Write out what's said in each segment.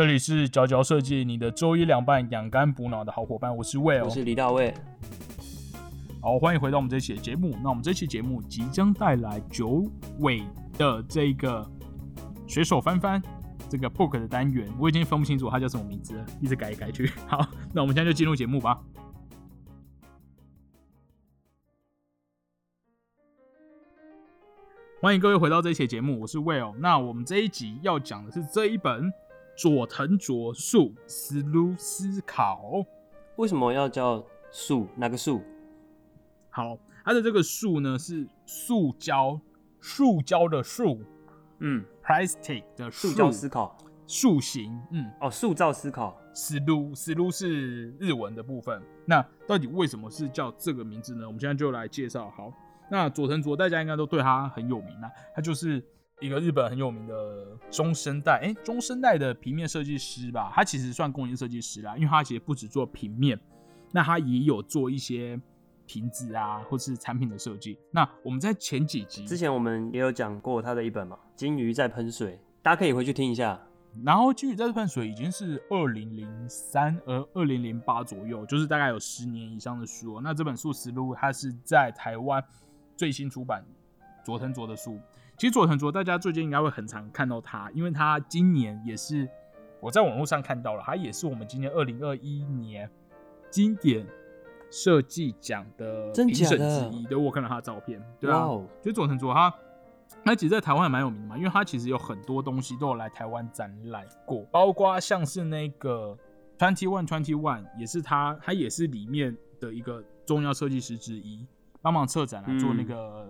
这里是佼佼设计，你的周一凉拌养肝补脑的好伙伴，我是 Will，我是李大卫。好，欢迎回到我们这期的节目。那我们这期节目即将带来九尾的这个水手翻翻这个 book 的单元，我已经分不清楚它叫什么名字了，一直改一改去。好，那我们现在就进入节目吧。欢迎各位回到这一期节目，我是 Will。那我们这一集要讲的是这一本佐藤卓树思路思考。为什么要叫树？哪个树？好，它的这个树呢是塑胶，塑胶的塑，嗯，plastic 的塑胶思考，塑形，嗯，哦，塑造思考，思路，思路是日文的部分。那到底为什么是叫这个名字呢？我们现在就来介绍。好。那佐藤卓大家应该都对他很有名啊，他就是一个日本很有名的中生代，哎，中生代的平面设计师吧。他其实算工业设计师啦，因为他其实不止做平面，那他也有做一些瓶子啊，或是产品的设计。那我们在前几集之前我们也有讲过他的一本嘛，《金鱼在喷水》，大家可以回去听一下。然后《金鱼在喷水》已经是二零零三呃二零零八左右，就是大概有十年以上的书。那这本书实录它是在台湾。最新出版佐藤卓的书，其实佐藤卓大家最近应该会很常看到他，因为他今年也是我在网络上看到了，他也是我们今年二零二一年经典设计奖的评审之一。对，我看到他的照片，对啊，就佐藤卓他他其实在台湾也蛮有名的嘛，因为他其实有很多东西都有来台湾展览过，包括像是那个 Twenty One Twenty One 也是他，他也是里面的一个重要设计师之一。帮忙策展来做那个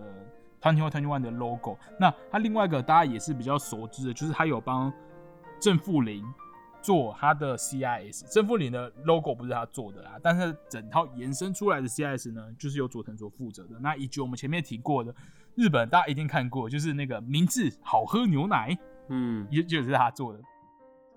Twenty One Twenty One 的 logo。那它另外一个大家也是比较熟知的，就是它有帮正负零做他的 CIS。正负零的 logo 不是他做的啦，但是整套延伸出来的 CIS 呢，就是由佐藤所负责的。那以及我们前面提过的日本，大家一定看过，就是那个明治好喝牛奶，嗯，也就是他做的。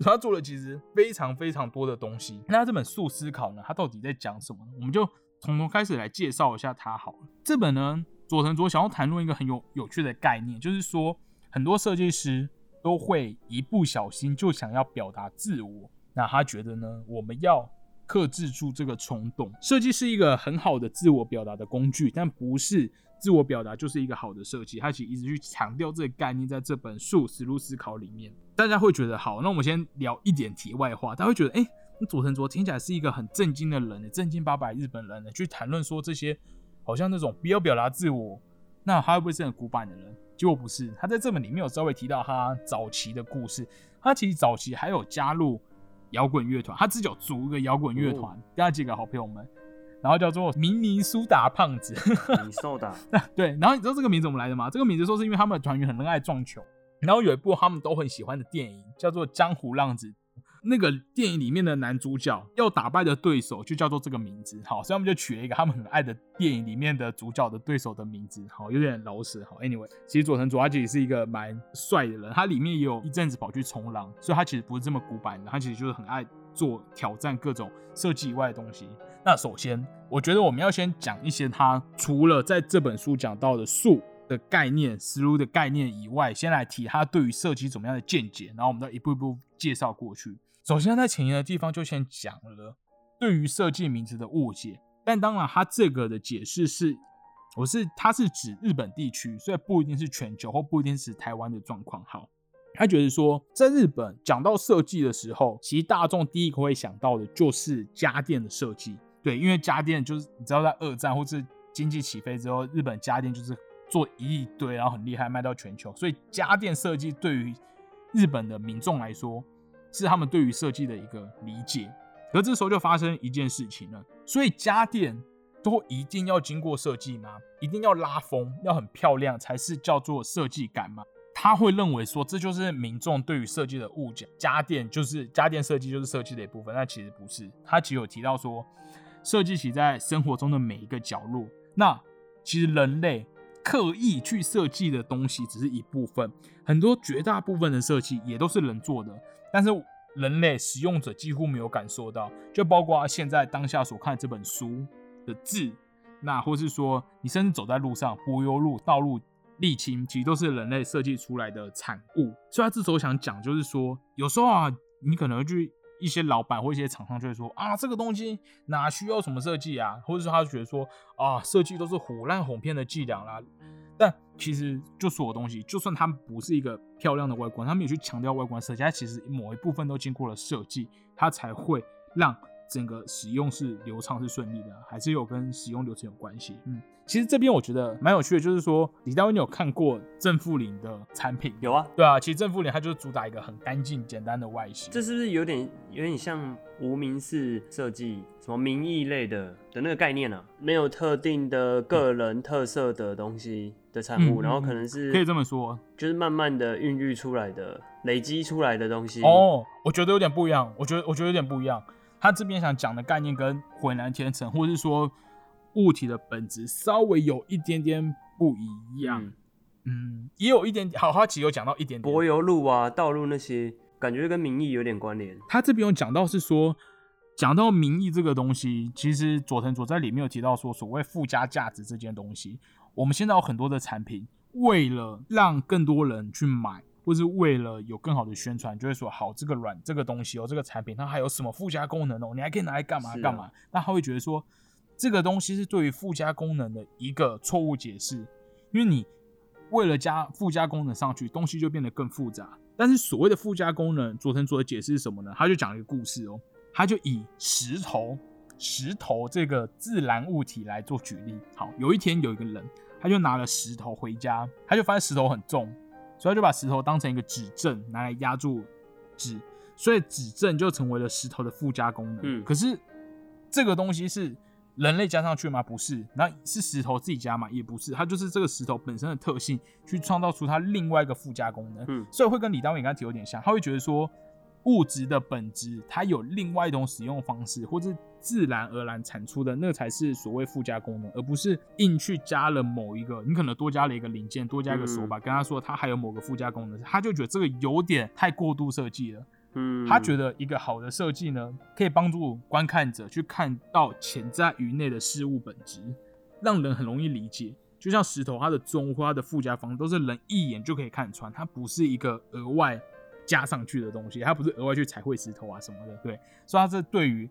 他做了其实非常非常多的东西。那这本速思考呢，他到底在讲什么？我们就。从头开始来介绍一下他好了。这本呢，佐藤卓想要谈论一个很有有趣的概念，就是说很多设计师都会一不小心就想要表达自我。那他觉得呢，我们要克制住这个冲动。设计是一个很好的自我表达的工具，但不是自我表达就是一个好的设计。他其实一直去强调这个概念，在这本书思路思考里面，大家会觉得好。那我们先聊一点题外话，大家会觉得哎。佐藤卓听起来是一个很正经的人，正经八百日本人呢，去谈论说这些好像那种不要表达自我，那他会不会是很古板的人？结果不是，他在这本里面有稍微提到他早期的故事，他其实早期还有加入摇滚乐团，他自己有组一个摇滚乐团，跟他几个好朋友们，然后叫做明尼苏达胖子，你苏达，对，然后你知道这个名字怎么来的吗？这个名字说是因为他们的团员很热爱撞球，然后有一部他们都很喜欢的电影叫做《江湖浪子》。那个电影里面的男主角要打败的对手就叫做这个名字，好，所以他们就取了一个他们很爱的电影里面的主角的对手的名字，好，有点老实，好，anyway，其实佐藤卓他其实是一个蛮帅的人，他里面也有一阵子跑去冲浪，所以他其实不是这么古板的，他其实就是很爱做挑战各种设计以外的东西。那首先，我觉得我们要先讲一些他除了在这本书讲到的树的概念、思路的概念以外，先来提他对于设计怎么样的见解，然后我们再一步一步介绍过去。首先，在前言的地方就先讲了对于设计名词的误解，但当然，他这个的解释是，我是他是指日本地区，所以不一定是全球或不一定是台湾的状况。好，他觉得说，在日本讲到设计的时候，其实大众第一个会想到的就是家电的设计。对，因为家电就是你知道，在二战或是经济起飞之后，日本家电就是做一堆，然后很厉害，卖到全球，所以家电设计对于日本的民众来说。是他们对于设计的一个理解，而这时候就发生一件事情了。所以家电都一定要经过设计吗？一定要拉风，要很漂亮才是叫做设计感吗？他会认为说这就是民众对于设计的误解，家电就是家电设计就是设计的一部分，但其实不是。他其实有提到说，设计起在生活中的每一个角落。那其实人类刻意去设计的东西只是一部分，很多绝大部分的设计也都是人做的。但是人类使用者几乎没有感受到，就包括现在当下所看这本书的字，那或是说你甚至走在路上，柏油路、道路沥青，其实都是人类设计出来的产物。所以他这时候想讲，就是说有时候啊，你可能会去一些老板或一些厂商就会说啊，这个东西哪需要什么设计啊，或者说他觉得说啊，设计都是虎烂哄骗的伎俩啦。但其实就所有东西，就算它不是一个漂亮的外观，他们有去强调外观设计，它其实某一部分都经过了设计，它才会让整个使用是流畅是顺利的，还是有跟使用流程有关系。嗯，其实这边我觉得蛮有趣的，就是说李大卫，你有看过正负零的产品？有啊，对啊，其实正负零它就是主打一个很干净简单的外形。这是不是有点有点像无名氏设计什么名义类的的那个概念啊？没有特定的个人特色的东西的产物，嗯然后可能是可以这么说就是慢慢的孕育出来的、累积出来的东西。，哦，我觉得有点不一样，我觉得我觉得有点不一样。他这边想讲的概念跟浑然天成，或是说物体的本质稍微有一点点不一样。嗯，嗯，也有一点点，好，他其实有讲到一点点。柏油路啊、道路那些，感觉跟民意有点关联。他这边有讲到是说，讲到民意这个东西，其实佐藤佐在里面有提到说，所谓附加价值这件东西，我们现在有很多的产品，为了让更多人去买，或是为了有更好的宣传，就会说好这个软这个东西哦，这个产品它还有什么附加功能哦，你还可以拿来干嘛干嘛？那他会觉得说，这个东西是对于附加功能的一个错误解释，因为你为了加附加功能上去，东西就变得更复杂。但是所谓的附加功能，佐藤佐的解释是什么呢？他就讲了一个故事哦，他就以石头、石头这个自然物体来做举例。好，有一天有一个人，他就拿了石头回家，他就发现石头很重，所以他就把石头当成一个指正拿来压住纸，所以指正就成为了石头的附加功能。嗯可是这个东西是人类加上去吗？不是，那是石头自己加吗？也不是，它就是这个石头本身的特性去创造出它另外一个附加功能。嗯所以会跟李大伟刚才提有点像，他会觉得说物质的本质它有另外一种使用方式，或是自然而然产出的，那才是所谓附加功能，而不是硬去加了某一个，你可能多加了一个零件，多加一个手把，跟他说它还有某个附加功能，他就觉得这个有点太过度设计了。嗯，他觉得一个好的设计呢，可以帮助观看者去看到潜在于内的事物本质，让人很容易理解。就像石头，它的中或它的附加方式都是人一眼就可以看穿，它不是一个额外加上去的东西，它不是额外去彩绘石头啊什么的。对，所以它这对于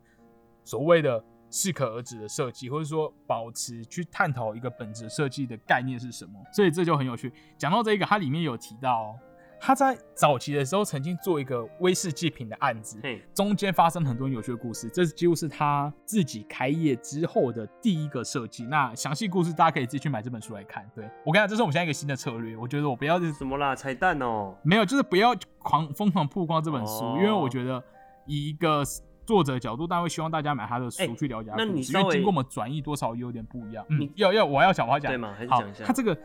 所谓的适可而止的设计，或者说保持去探讨一个本质设计的概念是什么，所以这就很有趣。讲到这个，它里面有提到、哦，他在早期的时候曾经做一个威士忌品的案子，嘿，中间发生很多有趣的故事，这几乎是他自己开业之后的第一个设计。那详细故事大家可以自己去买这本书来看。对我跟你讲，这是我们现在一个新的策略，我觉得我不要什么啦？彩蛋哦。没有，就是不要狂疯狂曝光这本书，哦因为我觉得以一个作者角度，但会希望大家买他的书哎去了解他那的故事，你因为经过我们转译多少有点不一样。嗯，要要我要讲，我要讲对吗还是好讲一下他这个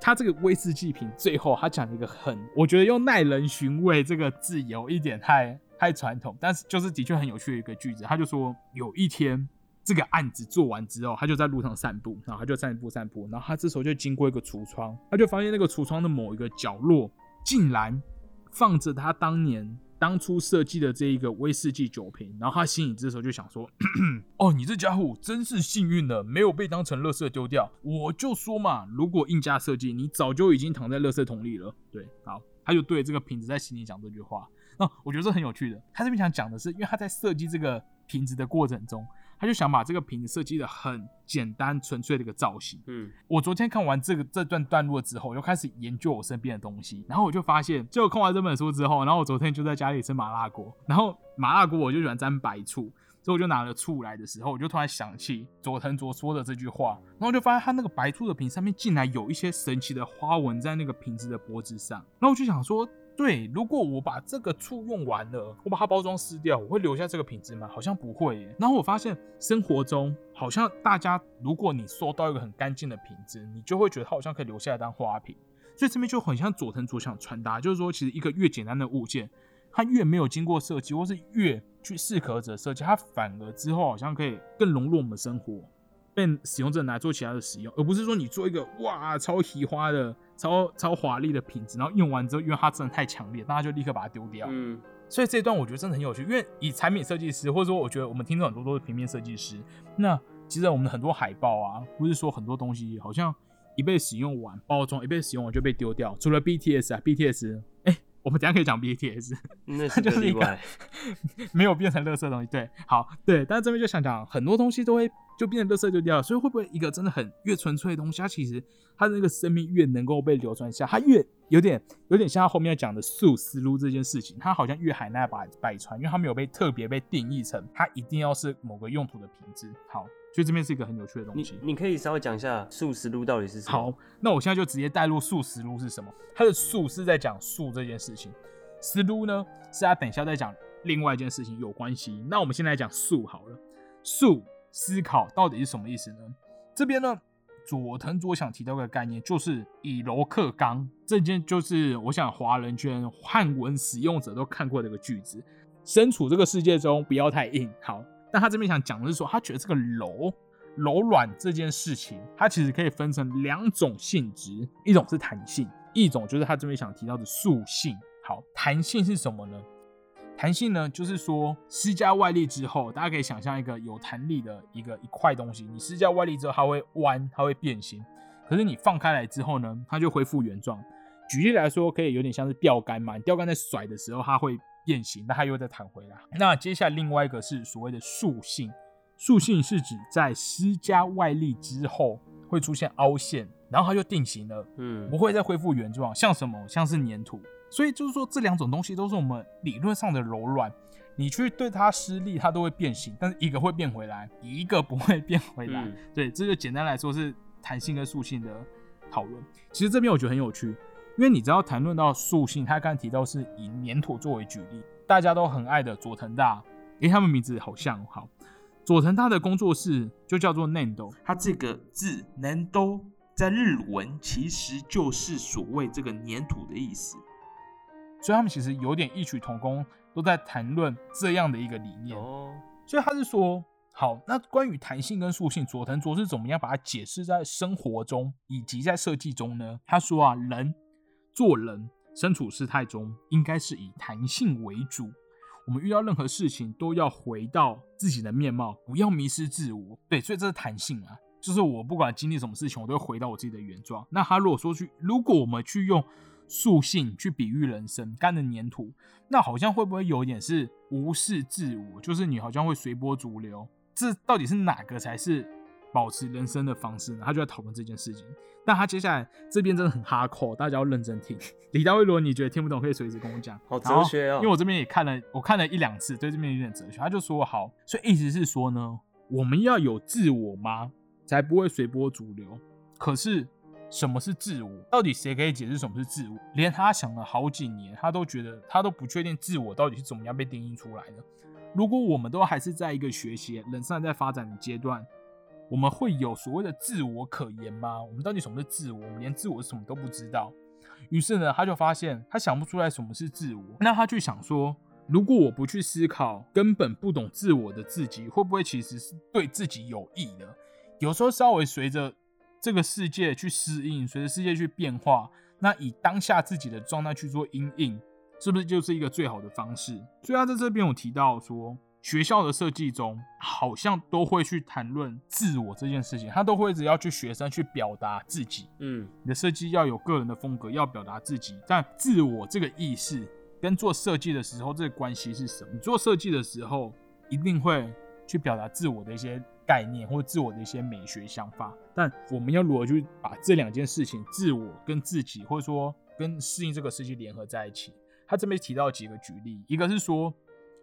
他这个威士忌品最后他讲了一个很，我觉得用耐人寻味这个字有一点太太传统，但是就是的确很有趣的一个句子。他就说有一天。这个案子做完之后，他就在路上散步，然后他就散步散步，然后他这时候就经过一个橱窗，他就发现那个橱窗的某一个角落竟然放着他当年当初设计的这一个威士忌酒瓶，然后他心里这时候就想说：“ 哦，你这家伙真是幸运的，没有被当成垃圾丢掉。我就说嘛，如果硬加设计，你早就已经躺在垃圾桶里了。”对，好，他就对这个瓶子在心里讲这句话。那我觉得这很有趣的。他这边想讲的是，因为他在设计这个瓶子的过程中，他就想把这个瓶子设计的很简单纯粹的一个造型。嗯，我昨天看完这个这段段落之后，我就开始研究我身边的东西，然后我就发现，就看完这本书之后，然后我昨天就在家里吃麻辣锅，然后麻辣锅我就喜欢沾白醋，所以我就拿了醋来的时候，我就突然想起佐藤卓说的这句话，然后我就发现他那个白醋的瓶上面竟然有一些神奇的花纹在那个瓶子的脖子上，然后我就想说。对，如果我把这个醋用完了，我把它包装撕掉，我会留下这个品质吗？好像不会耶。然后我发现生活中好像大家，如果你收到一个很干净的瓶子，你就会觉得它好像可以留下来当花瓶。所以这边就很像佐藤卓想传达，就是说，其实一个越简单的物件，它越没有经过设计，或是越去适可者设计，它反而之后好像可以更融入我们的生活，被使用者拿来做其他的使用，而不是说你做一个哇超奇花的、超超华丽的品质，然后用完之后，因为它真的太强烈，大家就立刻把它丢掉。嗯，所以这一段我觉得真的很有趣，因为以产品设计师，或者说我觉得我们听众很多都是平面设计师，那其实我们的很多海报啊，不是说很多东西，好像一被使用完包装，一被使用完就被丢掉。除了 BTS 啊，BTS，哎、我们等一下可以讲 BTS，那是 就是一个。没有变成垃圾的东西。对，好，对，但是这边就想讲，很多东西都会就变成垃圾就掉了，所以会不会一个真的很越纯粹的东西，它其实它的那个生命越能够被流传下，它越有点有点像它后面要讲的素思路这件事情，它好像越海纳百百川，因为它没有被特别被定义成它一定要是某个用途的品质。好，所以这边是一个很有趣的东西。你可以稍微讲一下素食路到底是什么？好，那我现在就直接带入素食路是什么？它的素是在讲素这件事情，思路呢是它等一下再讲另外一件事情有关系。那我们现在来讲素好了，素思考到底是什么意思呢？这边呢，佐藤卓想提到一个概念，就是以柔克刚，这件就是我想华人圈汉文使用者都看过的一个句子。身处这个世界中，不要太硬。好，但他这边想讲的是说，他觉得这个柔柔软这件事情，它其实可以分成两种性质，一种是弹性，一种就是他这边想提到的塑性。好，弹性是什么呢？弹性呢，就是说施加外力之后，大家可以想象一个有弹力的一个一块东西，你施加外力之后，它会弯，它会变形。可是你放开来之后呢，它就恢复原状。举例来说，可以有点像是钓竿嘛，钓竿在甩的时候，它会变形，那它又再弹回来。那接下来另外一个是所谓的塑性，塑性是指在施加外力之后会出现凹陷，然后它就定型了，嗯不会再恢复原状。像什么？像是粘土。所以就是说，这两种东西都是我们理论上的柔软，你去对它施力，它都会变形，但是一个会变回来，一个不会变回来。嗯对，这就简单来说是弹性跟塑性的讨论。其实这边我觉得很有趣，因为你知道谈论到塑性，他刚才提到是以粘土作为举例，大家都很爱的佐藤大，诶，他们名字好像好。佐藤大的工作室就叫做 Nendo，它这个字“ Nando ”在日文其实就是所谓这个粘土的意思。所以他们其实有点异曲同工，都在谈论这样的一个理念。哦，所以他是说，好，那关于弹性跟塑性，佐藤卓是怎么样把它解释在生活中以及在设计中呢？他说啊，人做人身处事态中，应该是以弹性为主。我们遇到任何事情都要回到自己的面貌，不要迷失自我。对，所以这是弹性啊，就是我不管经历什么事情，我都会回到我自己的原状。那他如果说去，如果我们去用塑性去比喻人生，干的粘土，那好像会不会有点是无视自我？就是你好像会随波逐流，这到底是哪个才是保持人生的方式呢？他就在讨论这件事情。但他接下来这边真的很哈扣，大家要认真听。李大卫，如果你觉得听不懂，可以随时跟我讲。好哲学哦因为我这边也看了，我看了一两次，对这边有点哲学。他就说好，所以意思是说呢，我们要有自我吗？才不会随波逐流。可是什么是自我？到底谁可以解释什么是自我？连他想了好几年，他都觉得他都不确定自我到底是怎么样被定义出来的。如果我们都还是在一个学习、人生还在发展的阶段，我们会有所谓的自我可言吗？我们到底什么是自我？我们连自我是什么都不知道。于是呢，他就发现他想不出来什么是自我。那他去想说，如果我不去思考，根本不懂自我的自己，会不会其实是对自己有益的？有时候稍微随着这个世界去适应，随着世界去变化，那以当下自己的状态去做因应，是不是就是一个最好的方式？所以他在这边有提到说，学校的设计中好像都会去谈论自我这件事情，他都会一直要去学生去表达自己。嗯，你的设计要有个人的风格，要表达自己，但自我这个意识跟做设计的时候这个关系是什么？你做设计的时候一定会去表达自我的一些概念或自我的一些美学想法，但我们要如何去把这两件事情，自我跟自己，或者说跟适应这个世界联合在一起？他这边提到几个举例，一个是说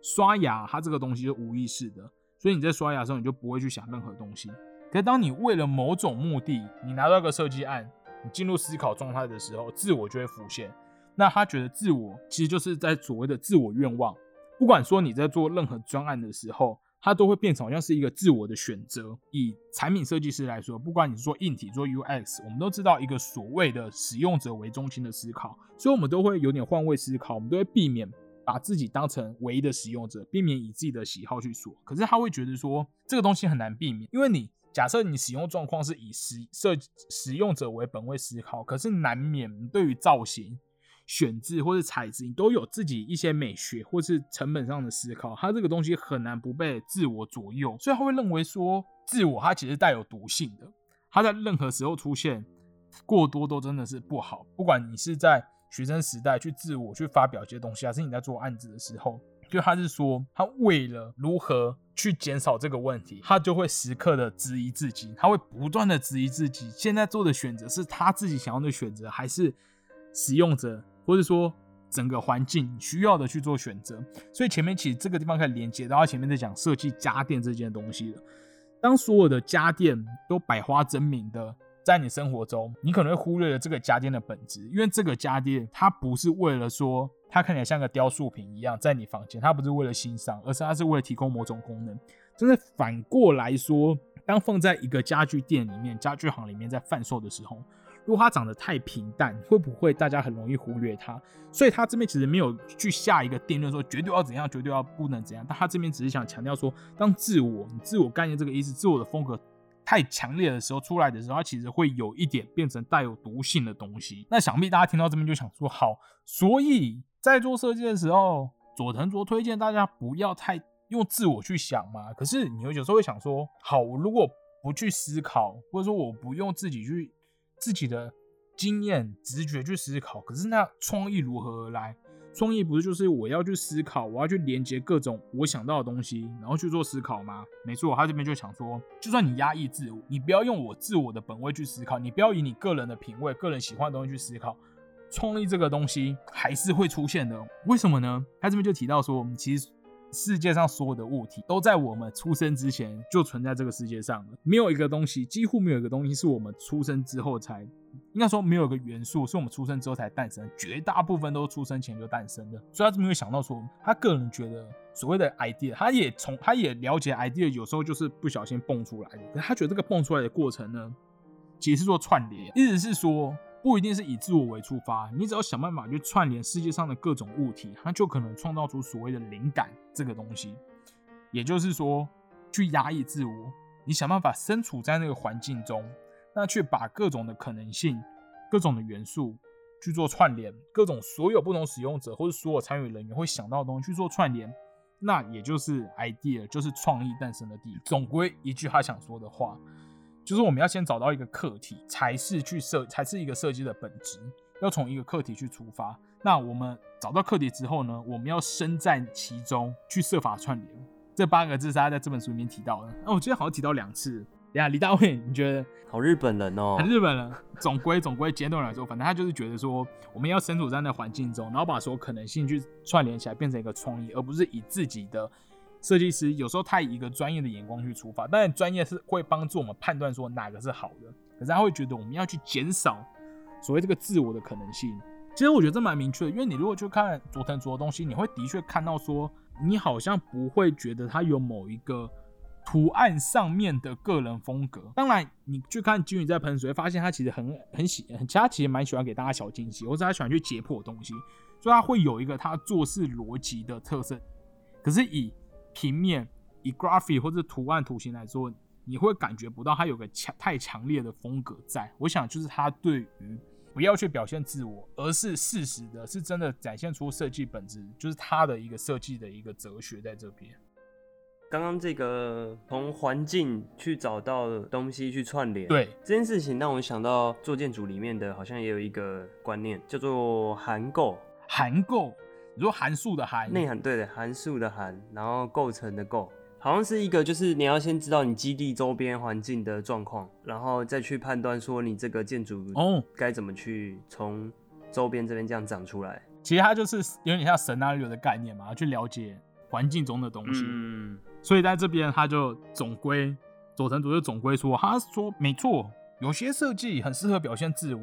刷牙，它这个东西是无意识的，所以你在刷牙的时候你就不会去想任何东西。可是当你为了某种目的，你拿到一个设计案，你进入思考状态的时候，自我就会浮现。那他觉得自我其实就是在所谓的自我愿望，不管说你在做任何专案的时候，它都会变成好像是一个自我的选择。以产品设计师来说，不管你是做硬体做 UX，我们都知道一个所谓的使用者为中心的思考，所以我们都会有点换位思考，我们都会避免把自己当成唯一的使用者，避免以自己的喜好去说。可是他会觉得说这个东西很难避免，因为你假设你使用状况是以使设使用者为本位思考，可是难免对于造型。选字或是材质，你都有自己一些美学或是成本上的思考，它这个东西很难不被自我左右，所以他会认为说，自我它其实带有毒性的，它在任何时候出现过多都真的是不好。不管你是在学生时代去自我去发表一些东西，还是你在做案子的时候，就他是说，他为了如何去减少这个问题，他就会时刻的质疑自己，他会不断的质疑自己，现在做的选择是他自己想要的选择，还是使用者或者说整个环境需要的去做选择。所以前面其实这个地方可以连接到他前面在讲设计家电这件东西了。当所有的家电都百花争鸣的在你生活中，你可能会忽略了这个家电的本质，因为这个家电它不是为了说它看起来像个雕塑品一样在你房间，它不是为了欣赏，而是它是为了提供某种功能。真的反过来说，当放在一个家具店里面、家具行里面在贩售的时候，如果它长得太平淡，会不会大家很容易忽略它？所以他这边其实没有去下一个定论说绝对要怎样，绝对要不能怎样。但他这边只是想强调说，当自我、自我概念这个意思、自我的风格太强烈的时候出来的时候，它其实会有一点变成带有毒性的东西。那想必大家听到这边就想说，好，所以在做设计的时候，佐藤卓推荐大家不要太用自我去想嘛。可是你有时候会想说，好，如果不去思考，或者说我不用自己去自己的。经验、直觉去思考，可是那创意如何而来？创意不是就是我要去思考，我要去连接各种我想到的东西，然后去做思考吗？没错，他这边就想说，就算你压抑自我，你不要用我自我的本位去思考，你不要以你个人的品味、个人喜欢的东西去思考，创意这个东西还是会出现的。为什么呢？他这边就提到说，我们其实。世界上所有的物体都在我们出生之前就存在这个世界上了，没有一个东西，几乎没有一个东西是我们出生之后才，应该说没有一个元素是我们出生之后才诞生，绝大部分都是出生前就诞生的。所以他这么会想到说，他个人觉得所谓的 idea，他也从他也了解 idea，有时候就是不小心蹦出来的，可他觉得这个蹦出来的过程呢，其实是做串联，意思是说。不一定是以自我为出发，你只要想办法去串联世界上的各种物体，它就可能创造出所谓的灵感这个东西。也就是说，去压抑自我，你想办法身处在那个环境中，那去把各种的可能性、各种的元素去做串联，各种所有不同使用者或者所有参与人员会想到的东西去做串联，那也就是 idea，就是创意诞生的地。总归一句他想说的话。就是我们要先找到一个课题，才是去设，才是一个设计的本质。要从一个课题去出发。那我们找到课题之后呢，我们要身在其中，去设法串联。这八个字是他在这本书里面提到的。那我今天好像提到两次。等下，李大卫，你觉得？好日本人哦，很日本人。总归总归，简短来说，反正他就是觉得说，我们要身处在那环境中，然后把所有可能性去串联起来，变成一个创意，而不是以自己的。设计师有时候他以一个专业的眼光去出发，当然专业是会帮助我们判断说哪个是好的，可是他会觉得我们要去减少所谓这个自我的可能性。其实我觉得这蛮明确的，因为你如果去看佐藤卓的东西，你会的确看到说，你好像不会觉得他有某一个图案上面的个人风格。当然，你去看金鱼在喷水，发现他其实很很喜，很他其实蛮喜欢给大家小惊喜，或者他喜欢去解剖东西，所以他会有一个他做事逻辑的特色。可是以平面以 graphic 或者图案图形来说，你会感觉不到它有个强太强烈的风格在。我想就是它对于不要去表现自我，而是事实的，是真的展现出设计本质，就是它的一个设计的一个哲学在这边。刚刚这个从环境去找到东西去串联，对这件事情让我想到做建筑里面的好像也有一个观念叫做含构，含构。你说函数的函，内涵对的，函数的函，然后构成的构，好像是一个，就是你要先知道你基地周边环境的状况，然后再去判断说你这个建筑哦该怎么去从周边这边这样长出来。其实它就是有点像神啊流的概念嘛，去了解环境中的东西。嗯，所以在这边他就总归佐藤组就总归说，他说没错，有些设计很适合表现自我。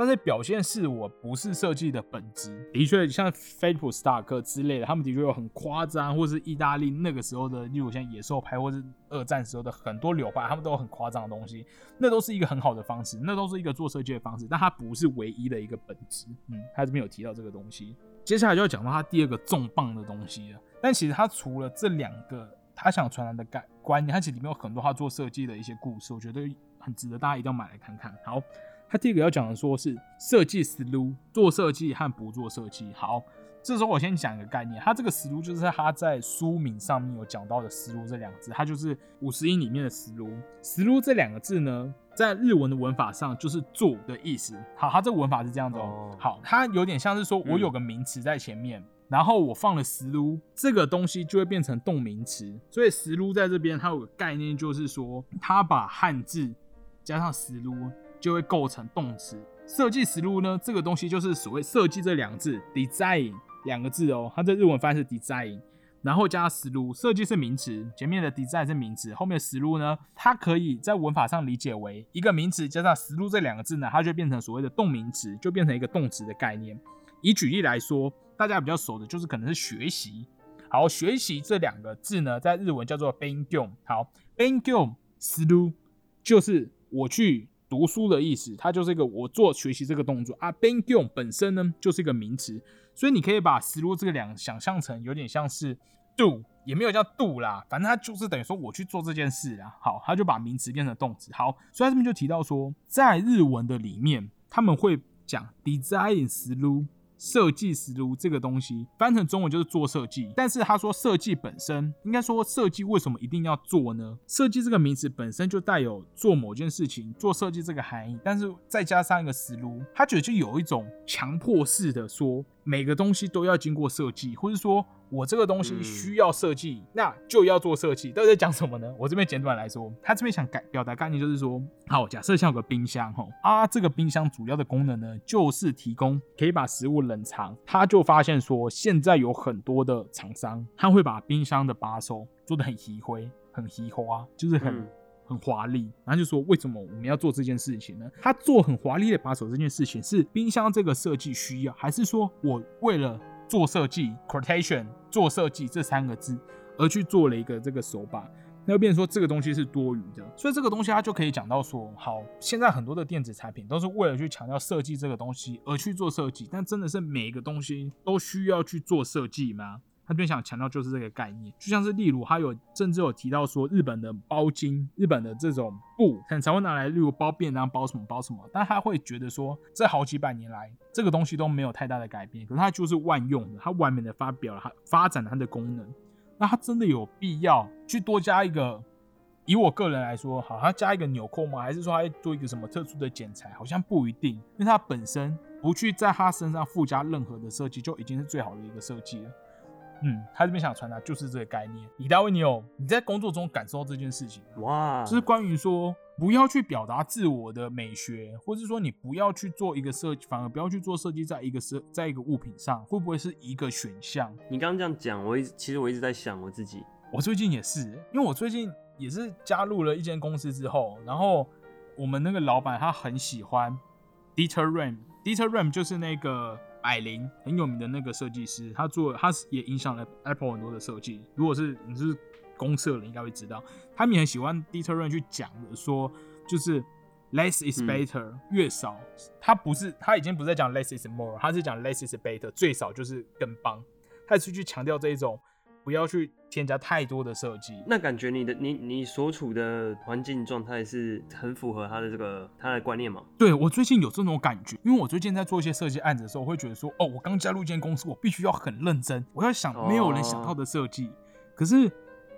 但是表现是我不是设计的本质，的确像菲利普斯塔克之类的，他们的确有很夸张，或是意大利那个时候的，例如像野兽派，或是二战时候的很多流派，他们都有很夸张的东西，那都是一个很好的方式，那都是一个做设计的方式，但它不是唯一的一个本质。嗯，他这边有提到这个东西，接下来就要讲到他第二个重磅的东西了。但其实他除了这两个他想传达的概观念，他其实里面有很多他做设计的一些故事，我觉得很值得大家一定要买来看看。好。他第一个要讲的说是设计思路，做设计和不做设计。好，这时候我先讲一个概念，他这个思路就是他在书名上面有讲到的思路这两个字，它就是五十音里面的思路。思路这两个字呢，在日文的文法上就是做的意思。好，它这个文法是这样子哦。好，它有点像是说我有个名词在前面，然后我放了实撸，这个东西就会变成动名词。所以实撸在这边它有个概念，就是说它把汉字加上实撸就会构成动词。设计实撸呢，这个东西就是所谓设计这两个字 design 两个字哦，它在日文翻译是 design。然后加实录，设计是名词，前面的 design 是名词，后面的实录呢，它可以在文法上理解为一个名词加上实录这两个字呢，它就变成所谓的动名词，就变成一个动词的概念。以举例来说，大家比较熟的就是可能是学习。好，学习这两个字呢，在日文叫做 b e n g o。好，bengyou 实录就是我去读书的意思，它就是一个我做学习这个动作啊。bengyou 本身呢，就是一个名词。所以你可以把思路这个两想象成有点像是 do，也没有叫 do 啦，反正它就是等于说我去做这件事啦。好，他就把名词变成动词。好，所以他这边就提到说，在日文的里面，他们会讲 design 思路。设计实录这个东西翻成中文就是做设计，但是他说设计本身应该说设计为什么一定要做呢？设计这个名词本身就带有做某件事情、做设计这个含义，但是再加上一个实录，他觉得就有一种强迫式的说每个东西都要经过设计，或者说。我这个东西需要设计，那就要做设计。到底在讲什么呢？我这边简短来说，他这边想改表达概念就是说，好，假设像有个冰箱，吼啊，这个冰箱主要的功能呢，就是提供可以把食物冷藏。他就发现说，现在有很多的厂商，他会把冰箱的把手做的很奇灰、很奇花，就是很很华丽。然后就说，为什么我们要做这件事情呢？他做很华丽的把手这件事情，是冰箱这个设计需要，还是说我为了？做设计，quotation，做设计这三个字，而去做了一个这个手把，那就变成说这个东西是多余的，所以这个东西它就可以讲到说，好，现在很多的电子产品都是为了去强调设计这个东西而去做设计，但真的是每一个东西都需要去做设计吗？他最想强调就是这个概念，就像是例如他有甚至有提到说日本的包巾，日本的这种布很常会拿来例如包便当、包什么包什么，但他会觉得说这好几百年来这个东西都没有太大的改变，可是它就是万用的，它完美的发表了它发展了它的功能，那它真的有必要去多加一个？以我个人来说，好，它加一个纽扣吗？还是说它做一个什么特殊的剪裁？好像不一定，因为它本身不去在它身上附加任何的设计，就已经是最好的一个设计了。嗯，他这边想传达就是这个概念。李大卫，你有你在工作中感受到这件事情哇？就是关于说不要去表达自我的美学，或者说你不要去做一个设计，反而不要去做设计，在一个设在一个物品上，会不会是一个选项？你刚刚这样讲，我一其实我一直在想我自己。我最近也是，因为我最近也是加入了一间公司之后，然后我们那个老板他很喜欢 Dieter Ram，Dieter Ram 就是那个。百灵很有名的那个设计师，他做他也影响了 Apple 很多的设计。如果是你是公社的，应该会知道，他们也很喜欢 Dieter Ren 去讲的，说就是 less is better，越少。他不是他已经不是在讲 less is more，他是讲 less is better，最少就是更棒。他是去强调这一种。不要去添加太多的设计，那感觉你的你你所处的环境状态是很符合他的这个他的观念吗？对我最近有这种感觉，因为我最近在做一些设计案子的时候，我会觉得说，哦，我刚加入一间公司，我必须要很认真，我要想没有人想到的设计。可是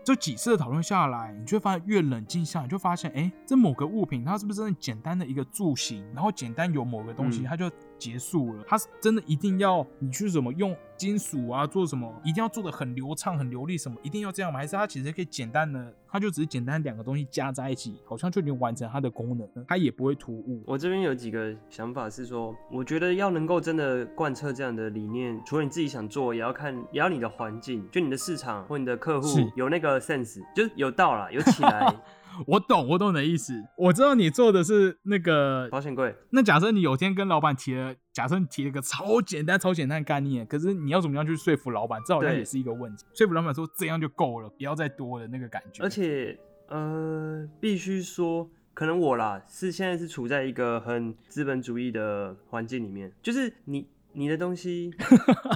就几次的讨论下来，你就会发现越冷静下，你就发现，哎，这某个物品它是不是真的简单的一个柱形，然后简单有某个东西，它就结束了？它是真的一定要你去怎么用？金属啊，做什么一定要做的很流畅、很流利？什么一定要这样吗？还是它其实可以简单的，它就只是简单两个东西加在一起，好像就已经完成它的功能了，它也不会突兀。我这边有几个想法是说，我觉得要能够真的贯彻这样的理念，除了你自己想做，也要看，也要你的环境，就你的市场或你的客户有那个 sense，就是有到了，有起来。我懂，我懂你的意思。我知道你做的是那个保险柜。那假设你有天跟老板提了，假设你提了一个超简单、超简单的概念，可是你要怎么样去说服老板？这好像也是一个问题。说服老板说这样就够了，不要再多了那个感觉。而且，呃，必须说，可能我啦是现在是处在一个很资本主义的环境里面，就是你你的东西，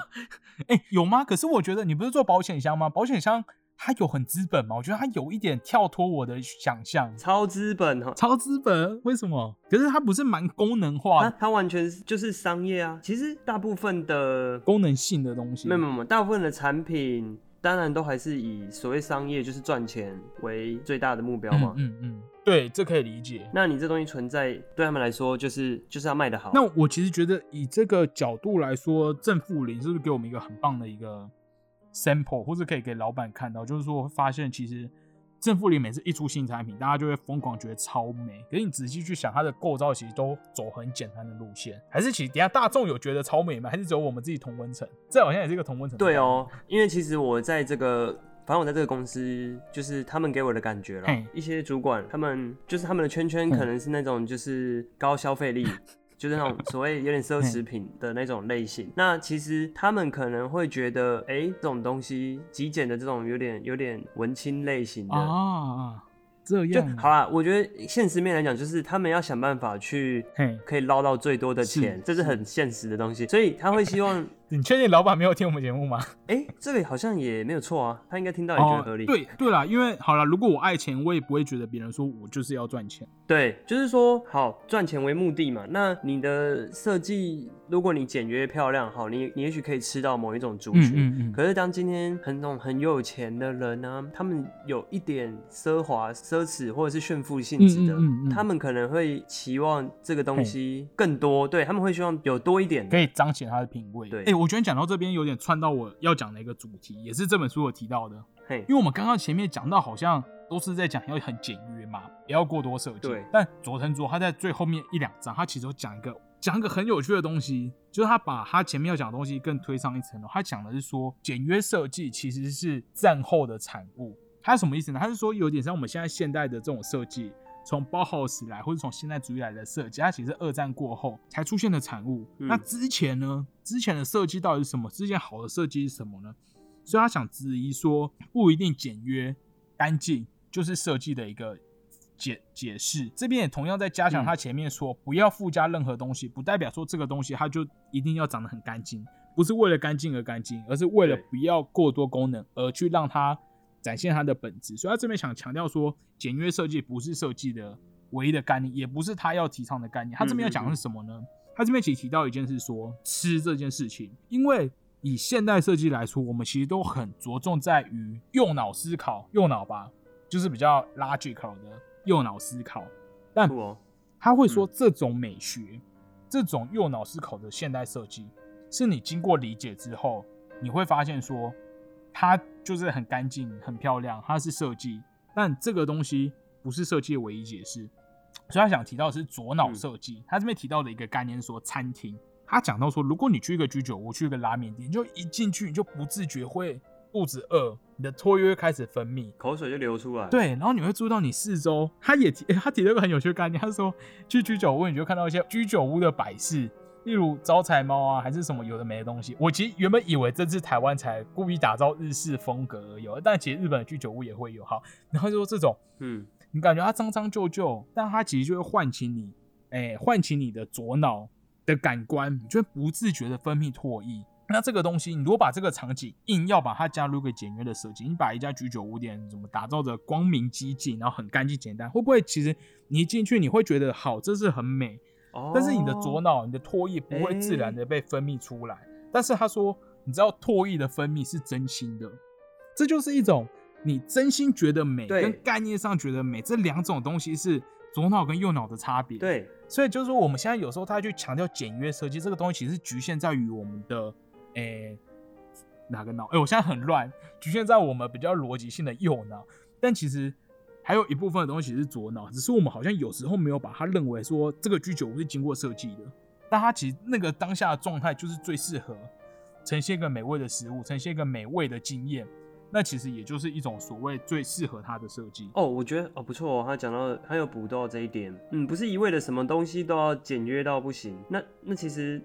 哎，有吗？可是我觉得你不是做保险箱吗？保险箱。它有很资本吗？我觉得它有一点跳脱我的想象，超资本哈，超资本，为什么？可是它不是蛮功能化，它完全就是商业啊。其实大部分的功能性的东西，没有没有，大部分的产品。当然都还是以所谓商业就是赚钱为最大的目标嘛。嗯嗯，对，这可以理解。那你这东西存在对他们来说就是就是要卖的好。那我其实觉得以这个角度来说，正负零是不是给我们一个很棒的一个 sample，或者可以给老板看到，就是说发现其实。正负零每次一出新产品，大家就会疯狂觉得超美。可是你仔细去想，它的构造其实都走很简单的路线。还是其实等下大众有觉得超美吗？还是只有我们自己同温层？这好像也是一个同温层。对哦，因为其实我在这个，反正我在这个公司，就是他们给我的感觉了。一些主管他们就是他们的圈圈可能是那种就是高消费力。就是那种 所谓有点奢侈品的那种类型，那其实他们可能会觉得，哎，这种东西极简的这种有点有点文青类型的啊，这样好啦。我觉得现实面来讲，就是他们要想办法去可以捞到最多的钱，这是很现实的东西，所以他会希望。你确定老板没有听我们节目吗？哎，这个好像也没有错啊，他应该听到也觉得合理。对对啦，因为好了，如果我爱钱，我也不会觉得别人说我就是要赚钱。对，就是说好赚钱为目的嘛。那你的设计，如果你简约漂亮，好，你你也许可以吃到某一种族群。嗯嗯。可是当今天很那种很有钱的人呢，他们有一点奢华、奢侈或者是炫富性质的，他们可能会期望这个东西更多，对他们会希望有多一点，可以彰显他的品味。对。我觉得讲到这边有点串到我要讲的一个主题，也是这本书有提到的。嘿，因为我们刚刚前面讲到，好像都是在讲要很简约嘛，不要过多设计。对。但佐藤卓他在最后面一两章，他其实有讲一个讲一个很有趣的东西，就是他把他前面要讲的东西更推上一层楼。他讲的是说，简约设计其实是战后的产物。他是什么意思呢？他是说有点像我们现在现代的这种设计。从包豪斯来，或者从现代主义来的设计，它其实二战过后才出现的产物。那之前呢？之前的设计到底是什么？之前好的设计是什么呢？所以他想质疑说，不一定简约干净就是设计的一个解解释。这边也同样在加强他前面说，不要附加任何东西，不代表说这个东西它就一定要长得很干净，不是为了干净而干净，而是为了不要过多功能而去让它。展现它的本质，所以他这边想强调说，简约设计不是设计的唯一的概念，也不是他要提倡的概念。他这边要讲的是什么呢？他这边其实提到一件事，说吃这件事情，因为以现代设计来说，我们其实都很着重在于右脑思考，右脑吧，就是比较 logical 的右脑思考。但他会说，这种美学，这种右脑思考的现代设计，是你经过理解之后，你会发现说。它就是很干净、很漂亮，它是设计，但这个东西不是设计的唯一解释。所以他想提到的是左脑设计。他这边提到的一个概念说，餐厅，他讲到说，如果你去一个居酒屋，去一个拉面店，就一进去你就不自觉会肚子饿，你的唾液开始分泌，口水就流出来。对，然后你会注意到你四周，他也提，他提了一个很有趣的概念，他说去居酒屋，你就看到一些居酒屋的摆饰。例如招财猫啊，还是什么有的没的东西。我其实原本以为这是台湾才故意打造日式风格而有，但其实日本的居酒屋也会有。哈，然后就说这种，嗯，你感觉它脏脏旧旧，但它其实就会唤起你，哎，唤起你的左脑的感官，你就会不自觉的分泌唾液。那这个东西，你如果把这个场景硬要把它加入一个简约的设计，你把一家居酒屋店怎么打造的光明激进，然后很干净简单，会不会其实你一进去你会觉得好，这是很美。但是你的左脑，你的唾液不会自然的被分泌出来。但是他说，你知道唾液的分泌是真心的，这就是一种你真心觉得美，跟概念上觉得美，这两种东西是左脑跟右脑的差别。对，所以就是说，我们现在有时候他去强调简约设计这个东西，其实局限在于我们的诶哪个脑？哎，我现在很乱，局限在我们比较逻辑性的右脑，但其实。还有一部分的东西是左脑，只是我们好像有时候没有把它认为说这个居酒屋是经过设计的，但它其实那个当下的状态就是最适合呈现一个美味的食物，呈现一个美味的经验，那其实也就是一种所谓最适合它的设计。哦，我觉得哦不错，他讲到他有补到这一点，嗯，不是一味的什么东西都要简约到不行，那那其实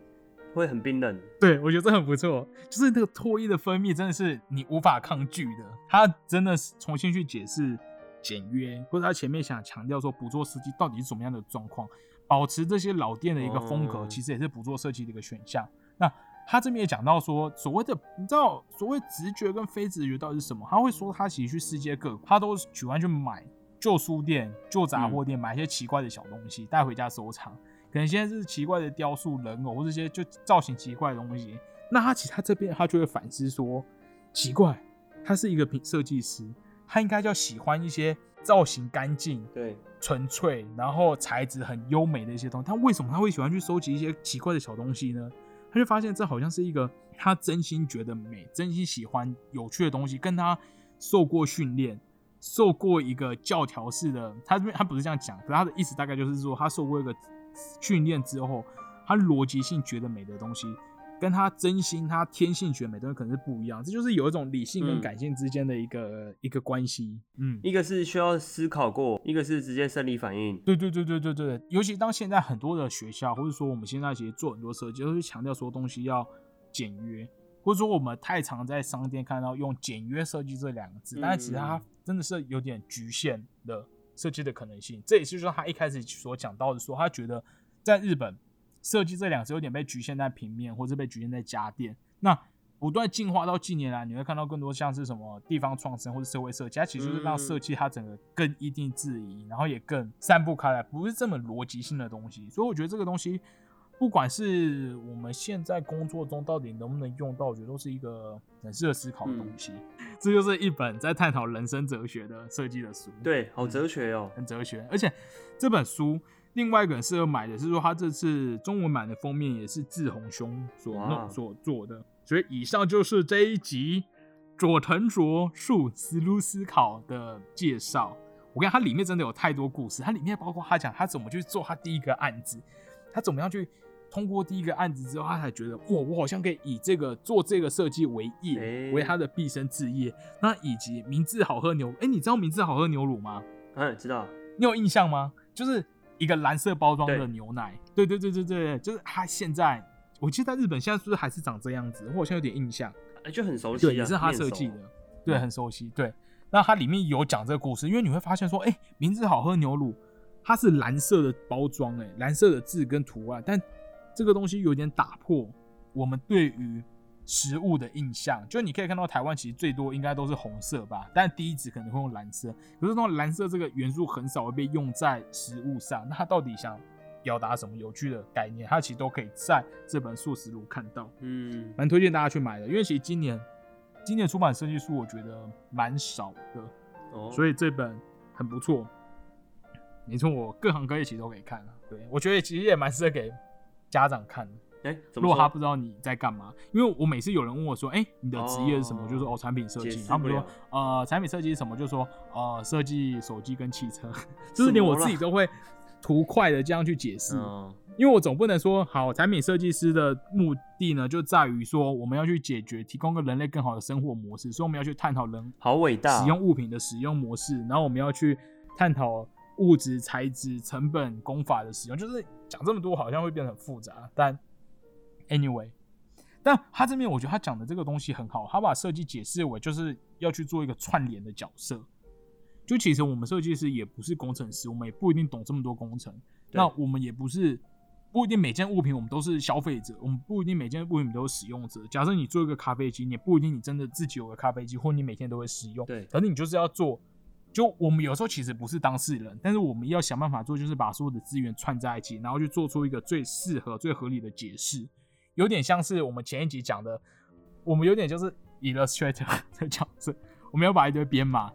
会很冰冷。对，我觉得这很不错，就是那个唾液的分泌真的是你无法抗拒的，他真的是重新去解释。简约，或者他前面想强调说，捕捉设计到底是怎么样的状况，保持这些老店的一个风格，其实也是捕捉设计的一个选项。那他这边也讲到说，所谓的你知道，所谓直觉跟非直觉到底是什么？他会说，他其实去世界各，他都喜欢去买旧书店、旧杂货店，买一些奇怪的小东西带回家收藏。可能现在是奇怪的雕塑、人偶或这些就造型奇怪的东西。那他其实他这边他就会反思说，奇怪。他是一个品设计师，他应该就喜欢一些造型干净、对纯粹，然后材质很优美的一些东西。他为什么他会喜欢去收集一些奇怪的小东西呢？他就发现这好像是一个他真心觉得美、真心喜欢有趣的东西，跟他受过训练、受过一个教条式的。他这边他不是这样讲，可他的意思大概就是说，他受过一个训练之后，他逻辑性觉得美的东西。跟他真心、他天性选美东西可能是不一样，这就是有一种理性跟感性之间的一个一个关系。嗯，一个是需要思考过，一个是直接生理反应。对对对对对对，尤其当现在很多的学校，或者说我们现在其实做很多设计，都是强调说东西要简约，或者说我们太常在商店看到用简约设计这两个字，但是其实它真的是有点局限的设计的可能性。这也是说他一开始所讲到的，说他觉得在日本。设计这两次有点被局限在平面，或者被局限在家电。那不断进化到近年来，你会看到更多像是什么地方创生或者社会设计，它其实就是让设计它整个更一定质疑，然后也更散布开来，不是这么逻辑性的东西。所以我觉得这个东西，不管是我们现在工作中到底能不能用到，我觉得都是一个很适合思考的东西。这就是一本在探讨人生哲学的设计的书。对，好哲学哦，很哲学。而且这本书。另外一个人适合买的是说，他这次中文版的封面也是志宏兄所弄所做的。所以以上就是这一集佐藤卓树思路思考的介绍。我跟你讲，它里面真的有太多故事。它里面包括他讲他怎么去做他第一个案子，他怎么样去通过第一个案子之后，他才觉得哇，我好像可以以这个做这个设计为业，为他的毕生志业。那以及名字好喝牛，哎，你知道名字好喝牛乳吗？嗯，知道。你有印象吗？就是。一个蓝色包装的牛奶，对对对对对，就是它现在，我记得在日本现在是不是还是长这样子？我好像有点印象，哎，就很熟悉，对，也是他设计的，对，很熟悉，对。那它里面有讲这个故事，因为你会发现说，哎，名字好喝牛乳，它是蓝色的包装，哎，蓝色的字跟图案，但这个东西有点打破我们对于。食物的印象，就你可以看到台湾其实最多应该都是红色吧，但第一集可能会用蓝色，可是那种蓝色这个元素很少会被用在食物上。那它到底想表达什么有趣的概念？它其实都可以在这本素食录看到。嗯，蛮推荐大家去买的，因为其实今年今年出版设计书我觉得蛮少的，哦，所以这本很不错。没错，我各行各业其实都可以看啊对，我觉得其实也蛮适合给家长看的。哎，如果他不知道你在干嘛，因为我每次有人问我说，哎，你的职业是什么？就说哦，产品设计。他们说，呃，产品设计是什么？就说，呃，设计手机跟汽车。就是连我自己都会图快的这样去解释，因为我总不能说，好，产品设计师的目的呢，就在于说，我们要去解决，提供个人类更好的生活模式，所以我们要去探讨人好伟大使用物品的使用模式，然后我们要去探讨物质材质、成本、工法的使用。就是讲这么多，好像会变得很复杂，但。Anyway，但他这边我觉得他讲的这个东西很好，他把设计解释为就是要去做一个串联的角色。就其实我们设计师也不是工程师，我们也不一定懂这么多工程。那我们也不是不一定每件物品我们都是消费者，我们不一定每件物品都是使用者。假设你做一个咖啡机，你不一定你真的自己有个咖啡机，或你每天都会使用。对，反正你就是要做。就我们有时候其实不是当事人，但是我们要想办法做，就是把所有的资源串在一起，然后去做出一个最适合、最合理的解释。有点像是我们前一集讲的，我们有点就是 Illustrator 的角色，我们要把一堆编码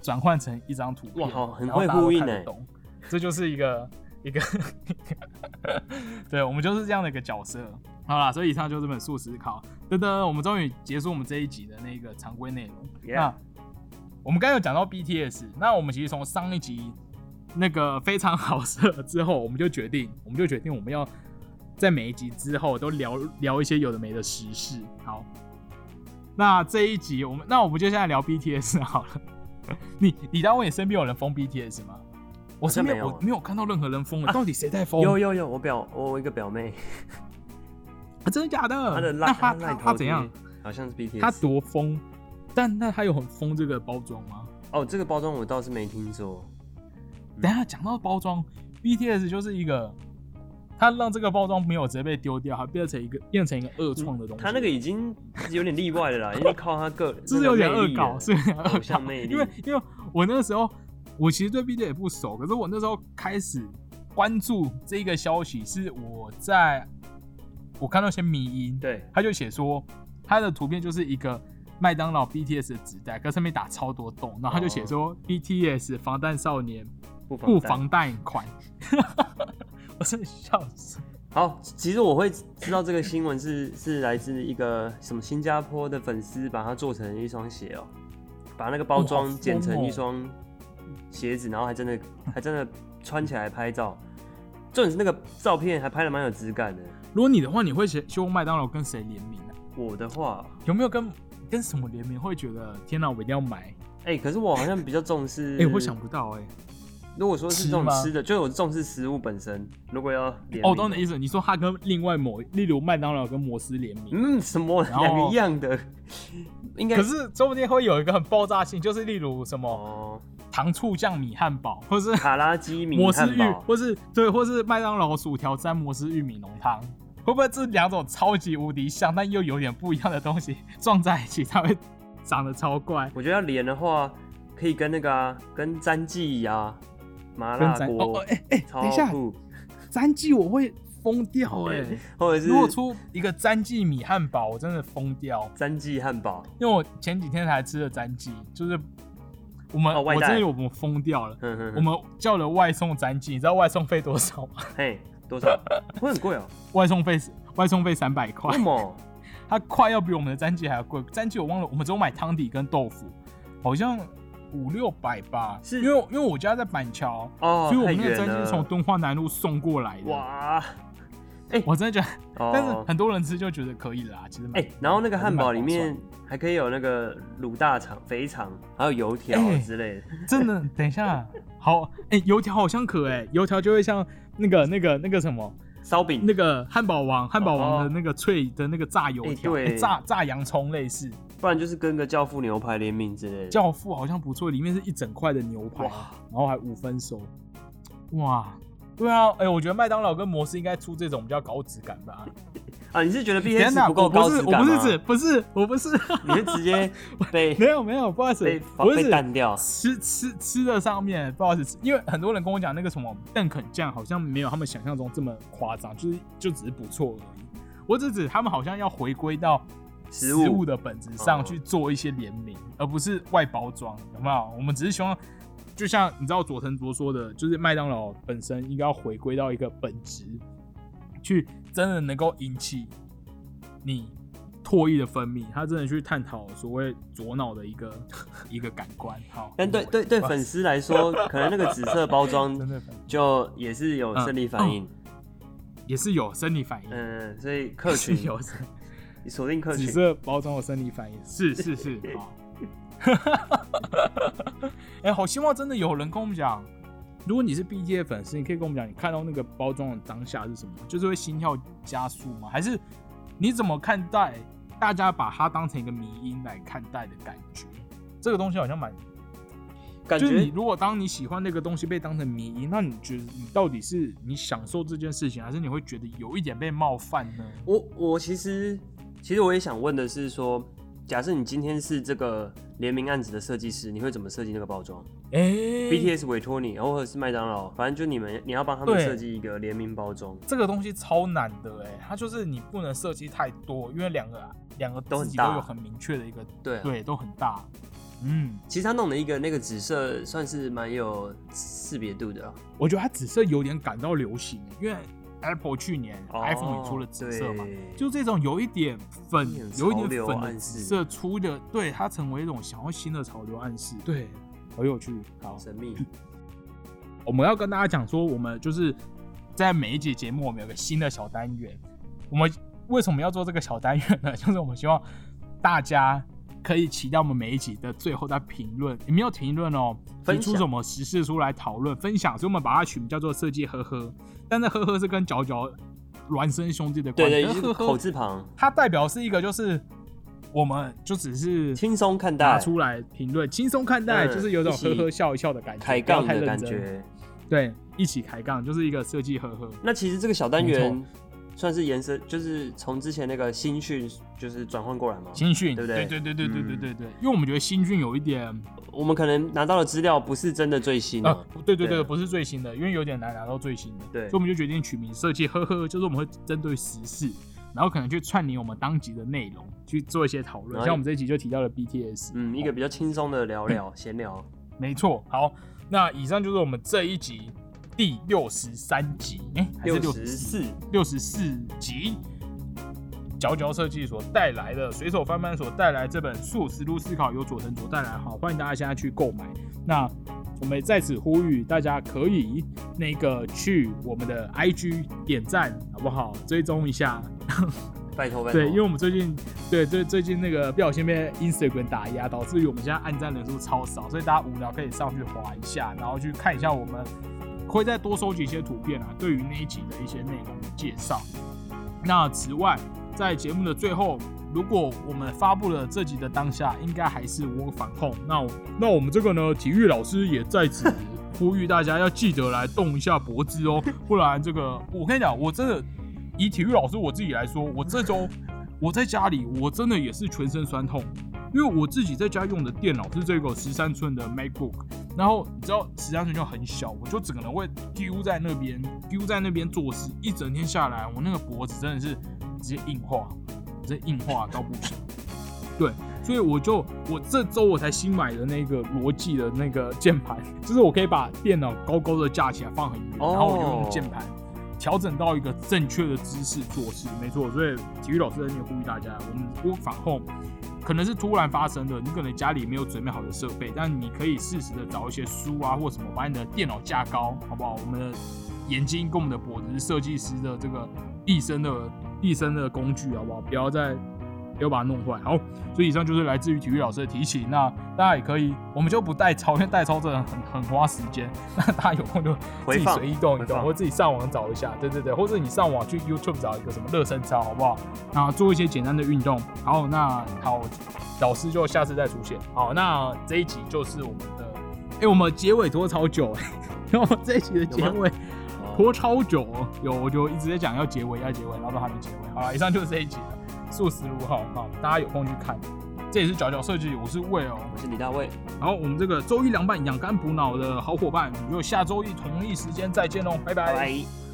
转换成一张图片，很会呼应呢。这就是一个一个，对我们就是这样的一个角色。好啦，所以以上就是这本素思考。噔噔，我们终于结束我们这一集的那个常规内容。那我们刚刚有讲到 BTS，那我们其实从上一集那个非常好色之后，我们就决定，我们就决定我们要。在每一集之后都聊聊一些有的没的时事。好，那这一集我们那我们就现在聊 BTS 好了。你李大卫，你身边有人封 BTS 吗？我身边我没有看到任何人封，到底谁在封？有有有，我表我一个表妹，真的假的？他的那他他怎样？好像是 BTS，他多封，但那他有很封这个包装吗？哦，这个包装我倒是没听说。等下讲到包装，BTS 就是一个。他让这个包装没有直接被丢掉，还变成一个变成一个恶创的东西。他那个已经有点例外了啦，因为靠他个，这 是有点恶搞，是有点恶搞。因为因为我那个时候，我其实对 B D 也不熟，可是我那时候开始关注这个消息，是我在我看到一些迷音，对，他就写说他的图片就是一个麦当劳 BTS 的纸袋，可上面打超多洞，然后他就写说 BTS 防弹少年不防弹款，我真的笑死。好，其实我会知道这个新闻是是来自一个什么新加坡的粉丝把它做成一双鞋哦，把那个包装剪成一双鞋子，然后还真的还真的穿起来拍照，重点是那个照片还拍的蛮有质感的。如果你的话，你会希希望麦当劳跟谁联名呢？我的话，有没有跟跟什么联名会觉得天哪，我一定要买？哎，可是我好像比较重视，哎，我想不到哎。如果说是这种吃的，就是我重视食物本身。如果要哦，懂你的意思。你说他跟另外某，例如麦当劳跟摩斯联名，嗯，什么两个一样的？应该可是说不定会有一个很爆炸性，就是例如什么糖醋酱米汉堡，或是卡拉基米摩斯玉，或是对，或是麦当劳薯条沾摩斯玉米浓汤，会不会这两种超级无敌像，但又有点不一样的东西撞在一起，它会长得超怪？我觉得要连的话，可以跟那个啊，跟詹记呀。麻辣锅，哎哎，等一下，詹记我会疯掉 哎，或者是如果出一个詹记米汉堡，我真的疯掉。詹记汉堡，因为我前几天才吃的詹记，就是我们我真的我们疯掉了。我们叫了外送詹记，你知道外送费多少吗？嘿，多少？会很贵哦。外送费外送费三百块。为什么？它快要比我们的詹记还要贵。詹记我忘了，我们只有买汤底跟豆腐，好像。五六百吧，是因为因为我家在板桥，哦，所以我们那个真是从敦化南路送过来的。哇，哎，我真的觉得，但是很多人吃就觉得可以啦。其实，哎，然后那个汉堡里面还可以有那个卤大肠、肥肠，还有油条之类的。真的，等一下，好，哎，油条好像可哎，油条就会像那个那个那个什么烧饼，那个汉堡王，汉堡王的那个脆的那个炸油条，炸炸洋葱类似。不然就是跟个教父牛排联名之类的。教父好像不错，里面是一整块的牛排，然后还五分熟。哇，对啊，哎，我觉得麦当劳跟摩斯应该出这种比较高质感吧。啊，你是觉得 B S 不够高质感吗？我不是指，不是，我不是，你是直接被 没有没有，不好意思，被淡掉。吃吃吃的上面不好意思，因为很多人跟我讲那个什么邓肯酱好像没有他们想象中这么夸张，就是就只是不错而已。我只指他们好像要回归到。食物的本质上去做一些联名，而不是外包装，有没有？我们只是希望，就像你知道佐藤卓说的，就是麦当劳本身应该要回归到一个本质，去真的能够引起你唾液的分泌，他真的去探讨所谓左脑的一个 一个感官。好，但对对对粉丝来说，可能那个紫色包装 就也是有生理反应，也是有生理反应。嗯，所以客群 有。锁定客紫色包装的生理反应是是是好，哎，好希望真的有人跟我们讲，如果你是 B T 的粉丝，你可以跟我们讲，你看到那个包装的当下是什么？就是会心跳加速吗？还是你怎么看待大家把它当成一个迷因来看待的感觉？这个东西好像蛮，感觉你如果当你喜欢那个东西被当成迷因，那你觉得你到底是你享受这件事情，还是你会觉得有一点被冒犯呢？我我其实。其实我也想问的是，说假设你今天是这个联名案子的设计师，你会怎么设计那个包装？哎，BTS 委托你，或者是麦当劳，反正就你们，你要帮他们设计一个联名包装。这个东西超难的，哎，它就是你不能设计太多，因为两个两个都很大，都有很明确的一个，对对，都很大。嗯，其实他弄的一个那个紫色算是蛮有识别度的。我觉得他紫色有点感到流行，因为。Apple 去年 iPhone 也出了紫色嘛，就这种有一点粉，有一点粉的紫色出的，对它成为一种想要新的潮流暗示，对，好有趣，好神秘。我们要跟大家讲说，我们就是在每一集节目，我们有个新的小单元。我们为什么要做这个小单元呢？就是我们希望大家可以期待我们每一集的最后的评论，也没有评论哦，提出什么实事出来讨论分享，所以我们把它取名叫做设计呵呵。但是呵呵是跟角角孪生兄弟的关系，对对，口字旁，它代表是一个，就是我们就只是轻松看待，拿出来评论，轻松看待，就是有种呵呵笑一笑的感觉，抬杠的感觉，对，一起开杠，就是一个设计呵呵。那其实这个小单元。算是延伸，就是从之前那个新讯，就是转换过来嘛。新讯，对不对？对对对对对对对对。因为我们觉得新讯有一点，我们可能拿到的资料不是真的最新的。对对对，不是最新的，因为有点难拿到最新的。对。所以我们就决定取名设计，呵呵，就是我们会针对时事，然后可能去串联我们当集的内容，去做一些讨论。像我们这一集就提到了 BTS，嗯，一个比较轻松的聊聊闲聊。没错，好，那以上就是我们这一集第六十三集，哎，还是六十四六十四集。佼佼设计所带来的随手翻翻所带来这本《数思路思考》，由佐藤卓带来，好，欢迎大家现在去购买。那我们在此呼吁大家可以那个去我们的 IG 点赞，好不好？追踪一下，拜托拜托。对，因为我们最近对最最近那个不小心被 Instagram 打压，导致于我们现在按赞人数超少，所以大家无聊可以上去划一下，然后去看一下我们会再多收集一些图片啊，对于那一集的一些内容的介绍。那此外，在节目的最后，如果我们发布了这集的当下，应该还是我反控。那那我们这个呢，体育老师也在此 呼吁大家要记得来动一下脖子哦，不然这个我跟你讲，我真的以体育老师我自己来说，我这周我在家里我真的也是全身酸痛，因为我自己在家用的电脑是这个十三寸的 MacBook，然后你知道十三寸就很小，我就整个人会丢在那边丢在那边做事，一整天下来，我那个脖子真的是。直接硬化，直接硬化到不行。对，所以我就我这周我才新买的那个罗技的那个键盘，就是我可以把电脑高高的架起来放很远，然后我就用键盘调整到一个正确的姿势做事。没错，所以体育老师在那边呼吁大家，我们不反后可能是突然发生的，你可能家里没有准备好的设备，但你可以适时的找一些书啊或什么，把你的电脑架高，好不好？我们的眼睛跟我们的脖子是设计师的这个毕生的。毕生的工具，好不好？不要再，不要把它弄坏。好，所以以上就是来自于体育老师的提醒。那大家也可以，我们就不代操，因为代操真的很很花时间。那大家有空就自己随意动一动，或自己上网找一下。对对对，或者你上网去 YouTube 找一个什么热身操，好不好？那做一些简单的运动。好，那好，老师就下次再出现。好，那这一集就是我们的，哎，我们结尾拖超久，然后这一集的结尾。拖超久，有我就一直在讲要结尾，要结尾，然后都还没结尾。好了，以上就是这一集了，素食如好，好，大家有空去看。这也是角角设计，我是魏哦，我是李大卫。然后我们这个周一凉拌养肝补脑的好伙伴，就下周一同一时间再见喽，拜拜。